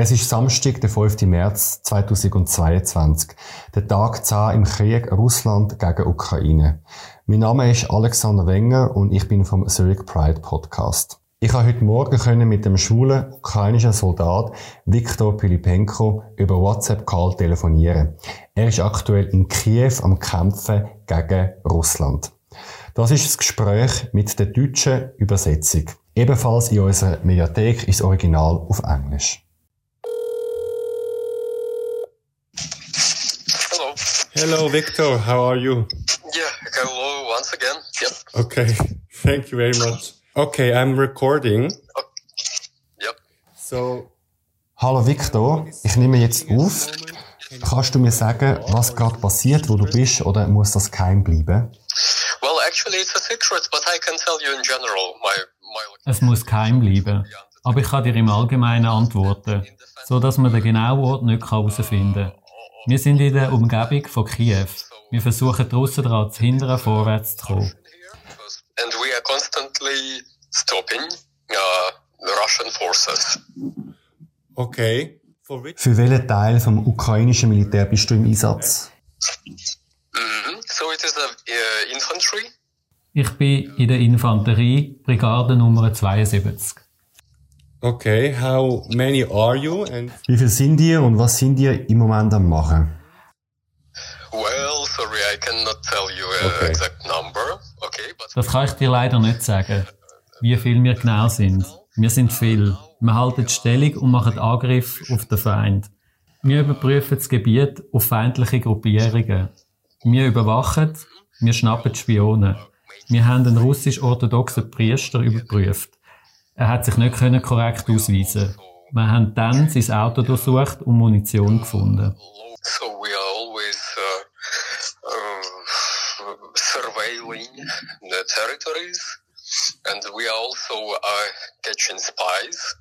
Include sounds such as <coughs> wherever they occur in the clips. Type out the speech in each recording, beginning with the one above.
Es ist Samstag, der 5. März 2022, der Tag 10 im Krieg Russland gegen Ukraine. Mein Name ist Alexander Wenger und ich bin vom Zurich Pride Podcast. Ich habe heute Morgen können mit dem schwulen ukrainischen Soldat Viktor Pilipenko über WhatsApp-Call telefonieren. Er ist aktuell in Kiew am Kämpfen gegen Russland. Das ist das Gespräch mit der deutschen Übersetzung. Ebenfalls in unserer Mediathek ist das Original auf Englisch. Hello, Victor. How are you? Yeah, hello once again. Yep. Okay. <laughs> Thank you very much. Okay, I'm recording. Yep. So, Hallo Victor, ich nehme jetzt auf. Kannst du mir sagen, was gerade passiert, wo du bist, oder muss das geheim bleiben? Well, actually, it's a secret, but I can tell you in general. My my. Es muss geheim bleiben. Aber ich kann dir im Allgemeinen antworten, so dass man den genauen Ort nicht herausfinden kann. Wir sind in der Umgebung von Kiew. Wir versuchen die Russen daran zu hindern, vorwärts zu kommen. And we are constantly stopping uh, the Russian forces. okay. Für welchen Teil vom ukrainischen Militär bist du im Einsatz? hmm So it is a uh, infantry. Ich bin in der Infanterie, Brigade Nummer 72. Okay, how many are you? And Wie viel sind ihr und was sind ihr im Moment am machen? Well, sorry, I cannot tell you an Okay. exact number. Okay, but Das kann ich dir leider nicht sagen, wie viel wir genau sind. Wir sind viel. Wir halten die Stellung und machen Angriff auf den Feind. Wir überprüfen das Gebiet auf feindliche Gruppierungen. Wir überwachen, wir schnappen die Spione. Wir haben einen russisch-orthodoxen Priester überprüft. Er hat sich nicht können korrekt ausweisen. Wir haben dann sein Auto durchsucht und Munition gefunden. So we are always uh, uh, surveilling the territories, and we are also uh, catching spies.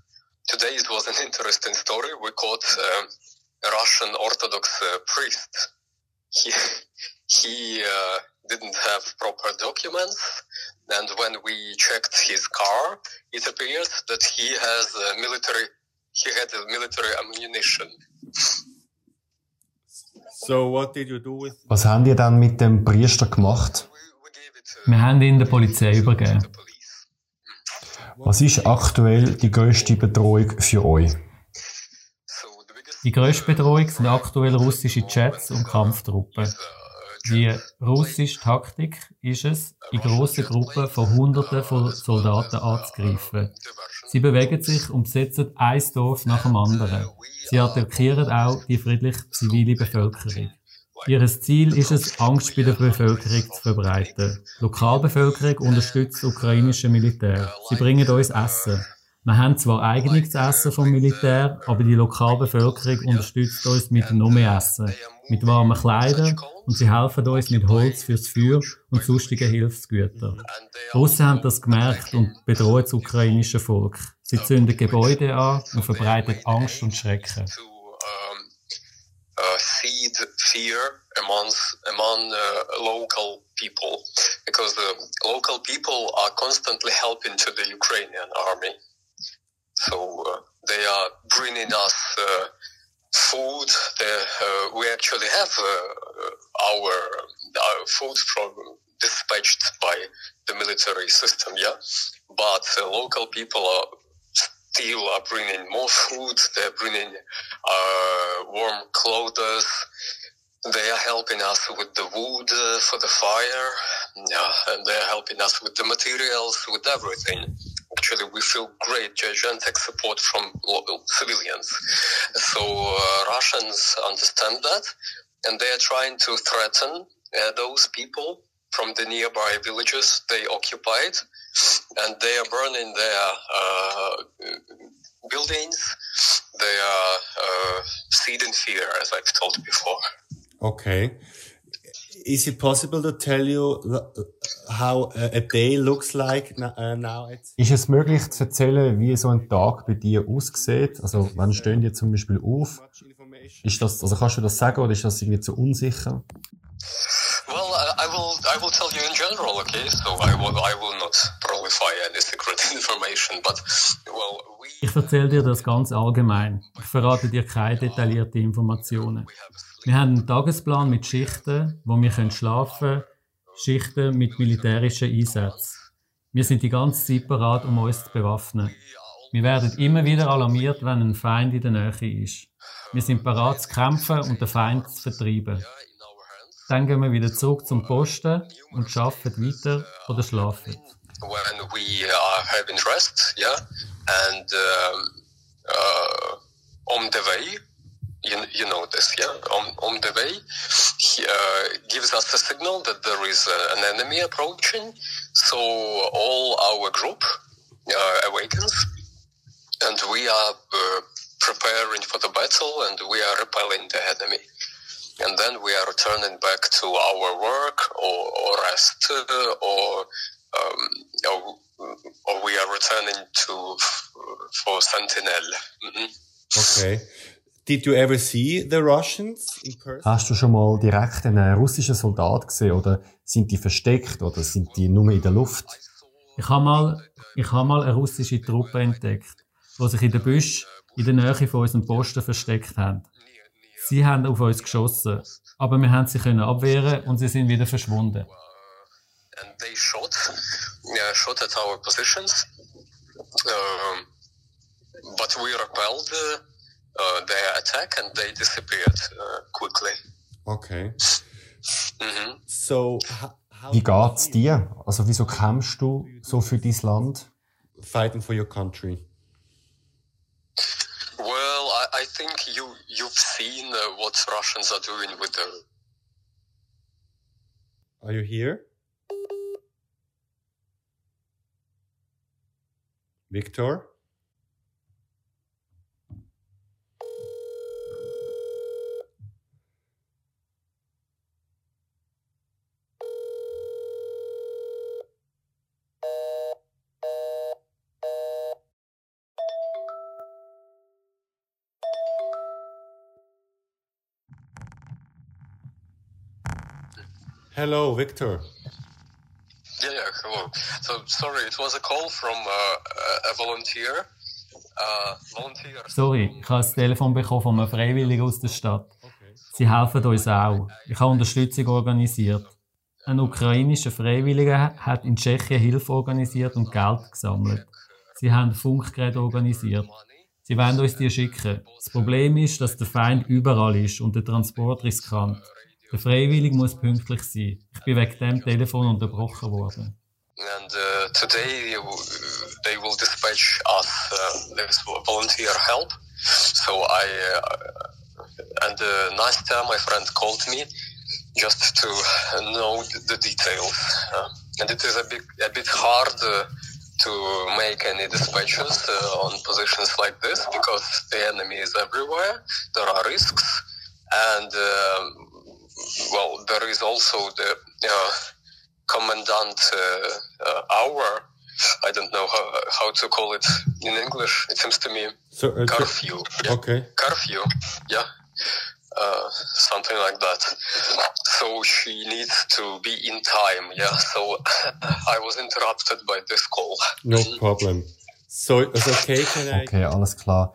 Today it was an interesting story. We caught um a Russian Orthodox uh, priest. He <laughs> he uh, didn't have proper documents, and when we checked his car, it appears that he has uh, military. He had uh, military ammunition. so, what did you do with? Was haben ihr dann mit dem Priester gemacht? Wir haben ihn der Polizei übergeben. Was ist aktuell die grösste Bedrohung für euch? Die grösste Bedrohung sind aktuell russische Jets und Kampftruppen. Die russische Taktik ist es, in grossen Gruppen von Hunderten von Soldaten anzugreifen. Sie bewegen sich und besetzen ein Dorf nach dem anderen. Sie attackieren auch die friedliche zivile Bevölkerung. Ihr Ziel ist es, Angst bei der Bevölkerung zu verbreiten. Die Lokalbevölkerung unterstützt das ukrainische Militär. Sie bringen uns Essen. Wir haben zwar eigenes Essen vom Militär, aber die Lokalbevölkerung unterstützt uns mit noch mehr Essen, mit warmen Kleidern und sie helfen uns mit Holz fürs Feuer und sonstigen Hilfsgütern. Russen haben das gemerkt und bedrohen das ukrainische Volk. Sie zünden Gebäude an und verbreiten Angst und Schrecken. uh, fear amongst among uh, local people because the local people are constantly helping to the Ukrainian army. So uh, they are bringing us uh, food. They, uh, we actually have uh, our, our food from dispatched by the military system, yeah. But uh, local people are still are bringing more food. They're bringing uh, warm clothes. They are helping us with the wood uh, for the fire. Yeah, and they're helping us with the materials, with everything. Actually, we feel great, gigantic support from local civilians. So uh, Russians understand that, and they are trying to threaten uh, those people from the nearby villages they occupied, and they are burning their uh, buildings. They are uh, seeding fear, as I've told before. Okay. Is it possible to tell you how a a day looks like uh, now? Ist es möglich zu erzählen, wie so ein Tag bei dir aussieht? Also, wann stehen die zum Beispiel auf? Ist das, also kannst du das sagen oder ist das irgendwie zu unsicher? Well, will. I will tell you in general. Okay, so I will. I will not prolify any secret <laughs> information. But well, we Ich erzähle dir das ganz allgemein. Ich verrate dir keine detaillierten Informationen. Wir haben einen Tagesplan mit Schichten, wo wir schlafen können, Schichten mit militärischen Einsätzen. Wir sind die ganze Zeit bereit, um uns zu bewaffnen. Wir werden immer wieder alarmiert, wenn ein Feind in der Nähe ist. Wir sind bereit zu kämpfen und den Feind zu vertreiben. Dann gehen wir wieder zurück zum Posten und arbeiten weiter oder schlafen. When we uh, have interest, yeah, and uh, uh, on the way, you, you know this, yeah, on, on the way, he uh, gives us a signal that there is uh, an enemy approaching. So all our group uh, awakens, and we are preparing for the battle, and we are repelling the enemy. And then we are returning back to our work or, or rest, uh, or, um, or, or we are returning to for Sentinel. Mhm. Okay. Did you ever see the Russians in person? Hast du schon mal direkt einen russischen Soldat gesehen oder sind die versteckt oder sind die nur in der Luft? Ich habe mal, ich habe mal eine russische Truppe entdeckt, die sich in den Büsch in der Nähe von unserem Posten versteckt haben. Sie haben auf uns geschossen, aber wir haben sie können abwehren und sie sind wieder verschwunden. and they shot, yeah, shot at our positions. Um, but we repelled uh, uh, their attack and they disappeared uh, quickly. Okay. hmm So, Wie geht's dir? Also wieso kämpfst du so für dein Land? fighting for your country? You've seen what Russians are doing with the Are you here? Victor? Hello, Victor. yeah yeah hello. So sorry, it was a call from uh, a a volunteer. Uh, volunteer. Sorry, ich habe ein Telefon bekommen von einem Freiwilligen aus der Stadt. Sie helfen uns auch. Ich habe Unterstützung organisiert. Ein ukrainischer Freiwilliger hat in Tschechien Hilfe organisiert und Geld gesammelt. Sie haben Funkgeräte organisiert. Sie wollen uns die schicken. Das Problem ist, dass der Feind überall ist und der Transport riskant. Der Freiwillige muss pünktlich sein. Ich bin wegen dem Telefon unterbrochen worden. and uh, today uh, they will dispatch us uh, this volunteer help. So I uh, and uh, time my friend called me just to know the details, uh, and it is a bit a bit hard. Uh, to make any dispatches uh, on positions like this because the enemy is everywhere. There are risks, and um, well, there is also the uh, commandant uh, uh, hour. I don't know how, how to call it in English. It seems to me So, uh, curfew. Yeah, Okay. curfew. Yeah, uh, something like that. So she needs to be in time. Yeah. So <laughs> I was interrupted by this call. No problem. So, it's okay, can I? Okay, alles klar.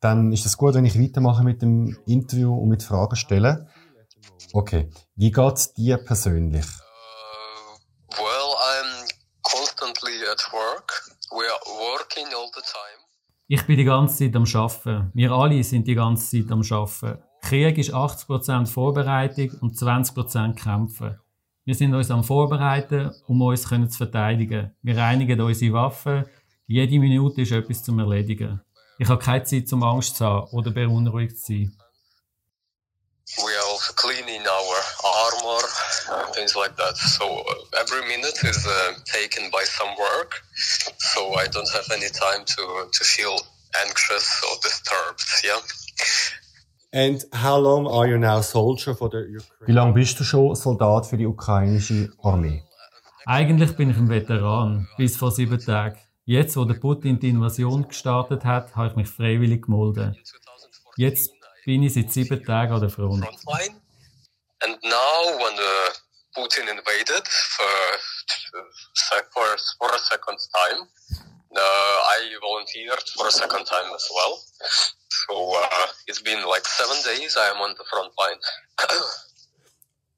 Dann ist es gut, wenn ich weitermache mit dem Interview und mit Fragen stellen. Okay, wie geht's dir persönlich? Uh, well, I'm constantly at work. We are working all the time. Ich bin die ganze Zeit am Arbeiten. Wir alle sind die ganze Zeit am Arbeiten. Krieg ist 80% Vorbereitung und 20% Kämpfen. Wir sind uns am Vorbereiten, um uns können zu verteidigen. Wir reinigen unsere Waffen. Jede Minute ist etwas zum Erledigen. Ich habe keine Zeit zum Angst zu haben oder beunruhigt zu sein. Cleaning our armor and things like that. So uh, every minute is uh, taken by some work. So I don't have any time to to feel anxious or disturbed. Yeah. And how long are you now soldier for the Wie Ukraine? lange bist du schon Soldat für die ukrainische Armee? Eigentlich bin ich ein Veteran, bis vor sieben Tagen. Jetzt, wo der Putin die Invasion gestartet hat, habe ich mich freiwillig gemeldet. Jetzt bin ich seit sieben Tagen an der Front. Frontline. And now when uh, Putin invaded for, for, for a second time, uh, I volunteered for a second time as well. So uh, it's been like seven days I am on the front line. <coughs>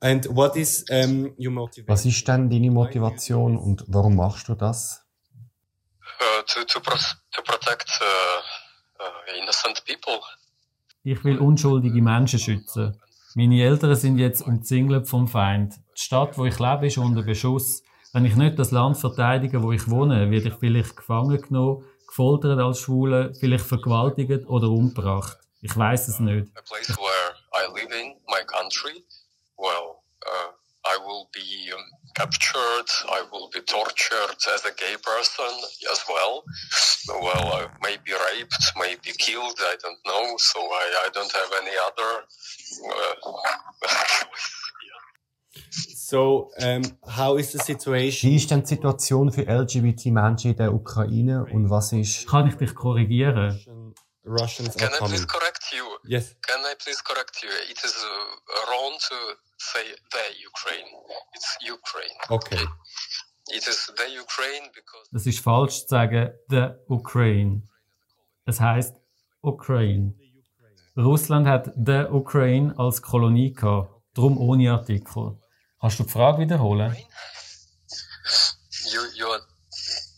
And what is um, your motivation? Was ist denn deine Motivation und warum machst du das? Uh, to, to, pro to protect uh, uh, innocent people. Ich will unschuldige Menschen schützen. Meine Eltern sind jetzt umzingelt vom Feind. Die Stadt, wo ich lebe, ist unter Beschuss. Wenn ich nicht das Land verteidige, wo ich wohne, werde ich vielleicht gefangen genommen, gefoltert als Schwule, vielleicht vergewaltigt oder umgebracht. Ich weiß es nicht. A place where I live in, my country, well, uh, I will be um, captured, I will be tortured as a gay person as well. Well, I may be raped, may be killed, I don't know, so I, I don't have any other uh. <laughs> So, um, how is the situation? Wie ist denn die Situation für LGBT-Menschen in der Ukraine und was ist... Kann ich dich korrigieren? Russians Can I please correct you? Yes. Can I please correct you? It is uh, wrong to say the Ukraine. It's Ukraine. Okay. It is the Ukraine because Es ist falsch zu sagen, the Ukraine. Es heißt Ukraine. Russland hat the Ukraine als Kolonie gehabt, darum ohne Artikel. Kannst du die Frage wiederholen? you you are.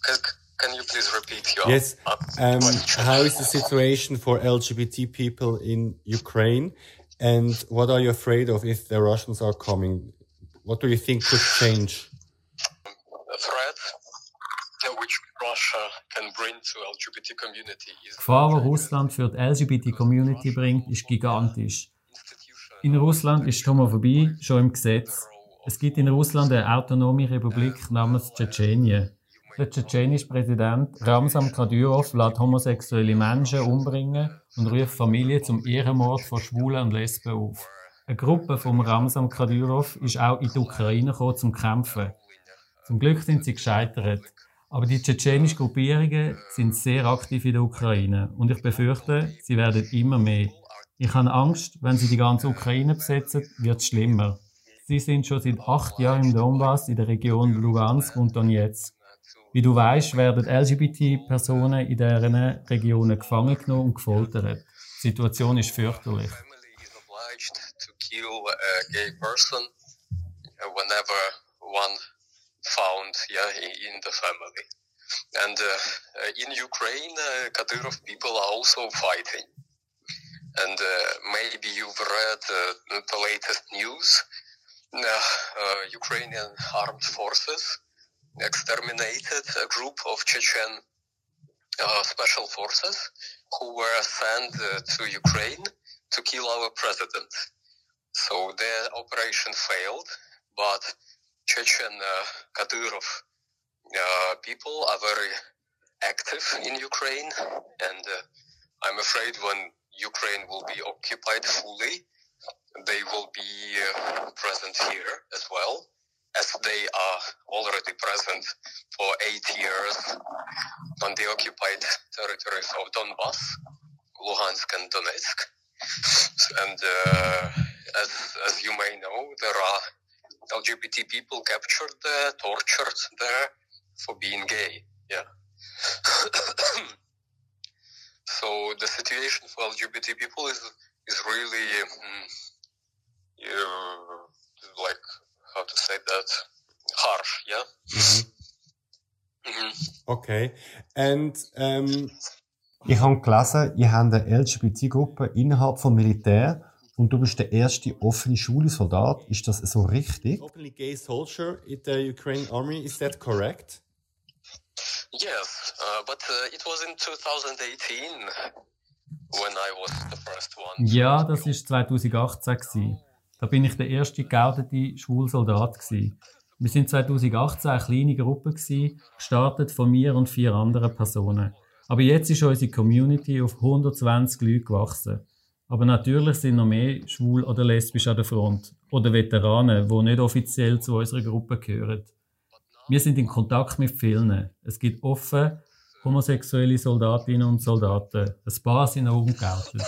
Can, can you please repeat your Yes. Um, how is the situation for LGBT people in Ukraine? And what are you afraid of if the Russians are coming? What do you think could change? a threat which Russia can bring to LGBT community is Die Gefahr, die Russland für die LGBT-Community bringt, ist gigantisch. In Russland ist die Homophobie schon im Gesetz. Es gibt in Russland eine autonome Republik namens Tschetschenien. Der tschetschenische Präsident Ramzan Kadyrov lässt homosexuelle Menschen umbringen und ruft Familien zum Ehrenmord von Schwulen und Lesben auf. Eine Gruppe von Ramzan Kadyrov ist auch in die Ukraine gekommen, zum Kämpfen. Zum Glück sind sie gescheitert. Aber die tschetschenischen Gruppierungen sind sehr aktiv in der Ukraine und ich befürchte, sie werden immer mehr. Ich habe Angst, wenn sie die ganze Ukraine besetzen, wird es schlimmer. Sie sind schon seit acht Jahren im Donbass in der Region Lugansk und Donetsk. Wie du weißt, werden LGBT-Personen in diesen Regionen gefangen genommen und gefoltert. Die Situation ist fürchterlich. And uh, in Ukraine, uh, Kadyrov people are also fighting. And uh, maybe you've read uh, the latest news. Uh, Ukrainian armed forces exterminated a group of Chechen uh, special forces who were sent uh, to Ukraine to kill our president. So their operation failed, but Chechen uh, Kadyrov uh, people are very active in Ukraine, and uh, I'm afraid when Ukraine will be occupied fully, they will be uh, present here as well, as they are already present for eight years on the occupied territories of Donbass, Luhansk, and Donetsk. And uh, as, as you may know, there are LGBT people captured there, tortured there for being gay. Yeah. <coughs> so the situation for LGBT people is is really um, uh, like how to say that harsh. Yeah. Mhm. Okay. And um, Ich habe gelesen, ihr habt eine LGBT-Gruppe innerhalb vom Militär und du bist der erste offene schwule Soldat. Ist das so richtig? openly gay soldier in the Ukraine army, is that correct? Yes, uh, but uh, it was in 2018 when I was the first one. Ja, das war 2018. Gewesen. Da bin ich der erste geoutete Schwulsoldat. Gewesen. Wir sind 2018 eine kleine Gruppe, gewesen, gestartet von mir und vier anderen Personen. Aber jetzt ist unsere Community auf 120 Leute gewachsen. Aber natürlich sind noch mehr schwul oder lesbisch an der Front. Oder Veteranen, die nicht offiziell zu unserer Gruppe gehören. Wir sind in Kontakt mit vielen. Es gibt offen homosexuelle Soldatinnen und Soldaten. Ein paar sind auch umgeoutet.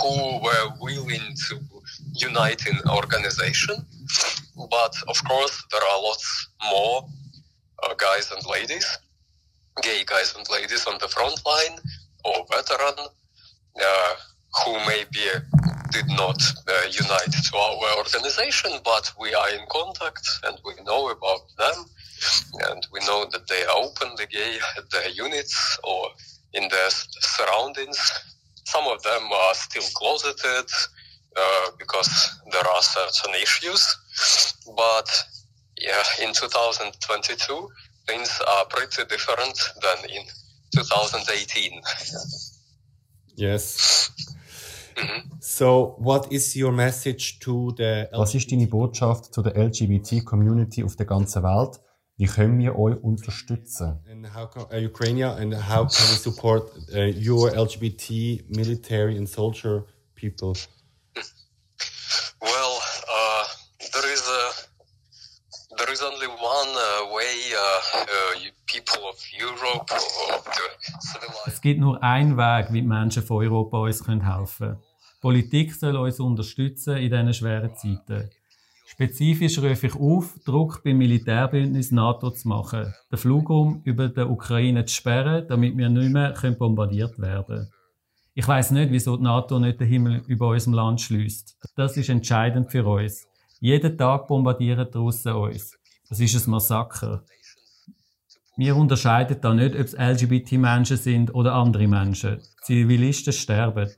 Who were willing to unite in organization, but of course there are lots more uh, guys and ladies gay guys and ladies on the front line or veteran uh, who maybe did not uh, unite to our organization, but we are in contact and we know about them. And we know that they are openly gay at <laughs> their units or in their surroundings. Some of them are still closeted uh, because there are certain issues. But yeah, in 2022, things are pretty different than in 2018. Yes. Mhm. So, what is your message to the Was ist deine Botschaft zu der LGBT-Community auf der ganzen Welt? Wie können wir euch unterstützen? And how can, uh, Ukraine and how can we support uh, your LGBT military and soldier people? Well, uh, there is a there is only one uh, way uh, uh, people of Europe the civilized. Es gibt nur einen Weg, wie die Menschen von Europa uns helfen können. Politik soll uns unterstützen in diesen schweren Zeiten. Spezifisch rufe ich auf, Druck beim Militärbündnis NATO zu machen, den Flugraum über der Ukraine zu sperren, damit wir nicht mehr bombardiert werden können. Ich weiß nicht, wieso die NATO nicht den Himmel über unserem Land schließt. Das ist entscheidend für uns. Jeden Tag bombardieren die Russen uns. Das ist ein Massaker. Wir unterscheiden da nicht, ob es LGBT-Menschen sind oder andere Menschen. Zivilisten sterben.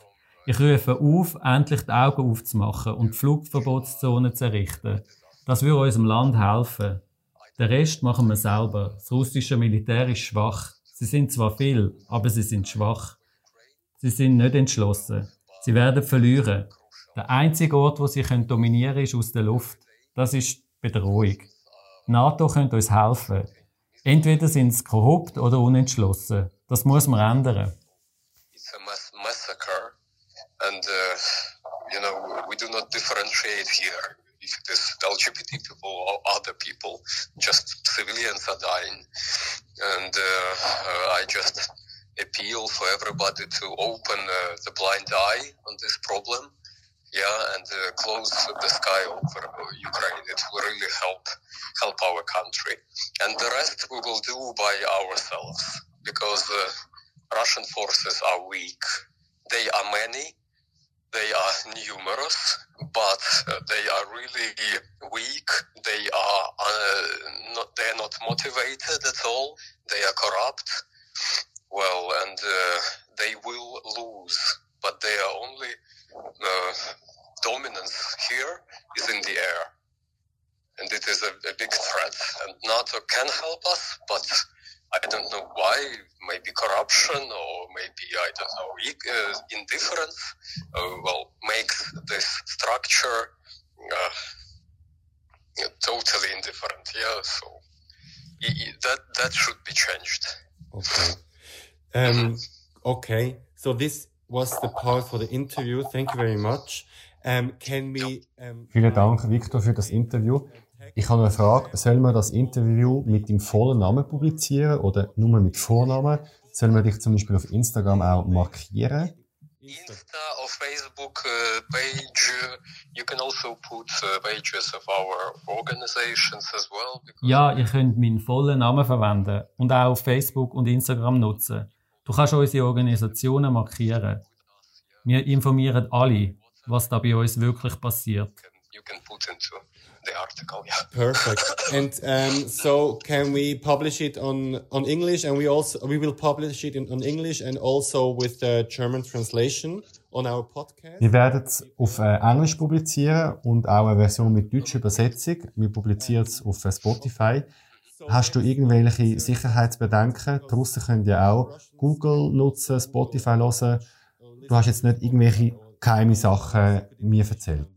Ich rufe auf, endlich die Augen aufzumachen und die Flugverbotszonen zu errichten. Das würde unserem Land helfen. Den Rest machen wir selber. Das russische Militär ist schwach. Sie sind zwar viel, aber sie sind schwach. Sie sind nicht entschlossen. Sie werden verlieren. Der einzige Ort, wo sie dominieren können, ist aus der Luft. Das ist Bedrohung. Die NATO könnte uns helfen. Entweder sind sie korrupt oder unentschlossen. Das muss man ändern. And, uh, you know, we do not differentiate here if it is LGBT people or other people, just civilians are dying. And uh, uh, I just appeal for everybody to open uh, the blind eye on this problem. Yeah, and uh, close the sky over Ukraine. It will really help help our country, and the rest we will do by ourselves because uh, Russian forces are weak. They are many, they are numerous, but uh, they are really weak. They are uh, not, they are not motivated at all. They are corrupt. Well, and uh, they will lose, but their only uh, dominance here is in the air, and it is a, a big threat. And NATO can help us, but I don't know why, maybe corruption or maybe, I don't know, uh, indifference, uh, well, makes this structure uh, totally indifferent. Yeah, so that, that should be changed. Okay. Um, okay. So this was the part for the interview. Thank you very much. Um, can we, um, Vielen Dank, Victor, für das Interview. Ich habe eine Frage. Sollen wir das Interview mit dem vollen Namen publizieren oder nur mit Vornamen? Sollen wir dich zum Beispiel auf Instagram auch markieren? Insta or Facebook uh, page. You can also put uh, pages of our organizations as well. Ja, ihr könnt meinen vollen Namen verwenden und auch auf Facebook und Instagram nutzen. Du kannst unsere Organisationen markieren. Wir informieren alle, was da bei uns wirklich passiert. You can put into the article. Yeah. Perfect. and um, so, can we publish it on on English? And we also we will publish it in, on English and also with the German translation on our podcast. Wir werden es auf äh, Englisch publizieren und auch eine Version mit deutscher Übersetzung. Wir publizieren es auf äh, Spotify. Hast du irgendwelche Sicherheitsbedenken? Draussen können ja auch Google nutzen, Spotify hören. Du hast jetzt nicht irgendwelche geheime Sachen mir erzählt.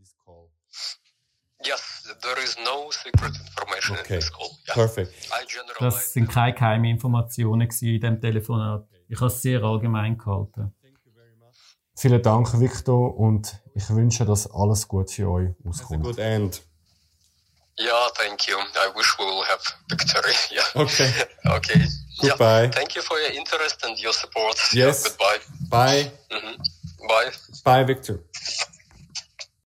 There is no secret information okay. in this call. Yeah. Perfect. Das sind keine geheimen Informationen in diesem Telefonat. Ich habe es sehr allgemein gehalten. Vielen Dank, Victor, und ich wünsche, dass alles gut für euch auskommt. Good end. Yeah, thank you. I wish we will have victory. <laughs> Yeah. Okay. <laughs> okay. Goodbye. Yeah. Thank you for your interest and your support. Yes. Yeah, goodbye. Bye. Mm -hmm. Bye. Bye, Victor.